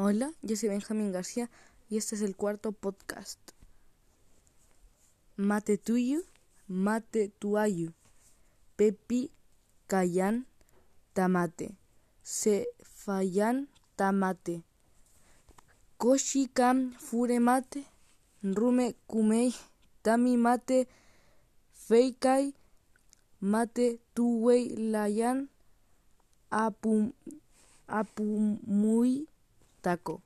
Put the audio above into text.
Hola, yo soy Benjamín García y este es el cuarto podcast. Mate tuyo, mate tuayu, pepi cayan tamate, se fallan tamate, koshikam fure mate, rume kumei tami mate, feikai mate tuwei layan apum apumui taco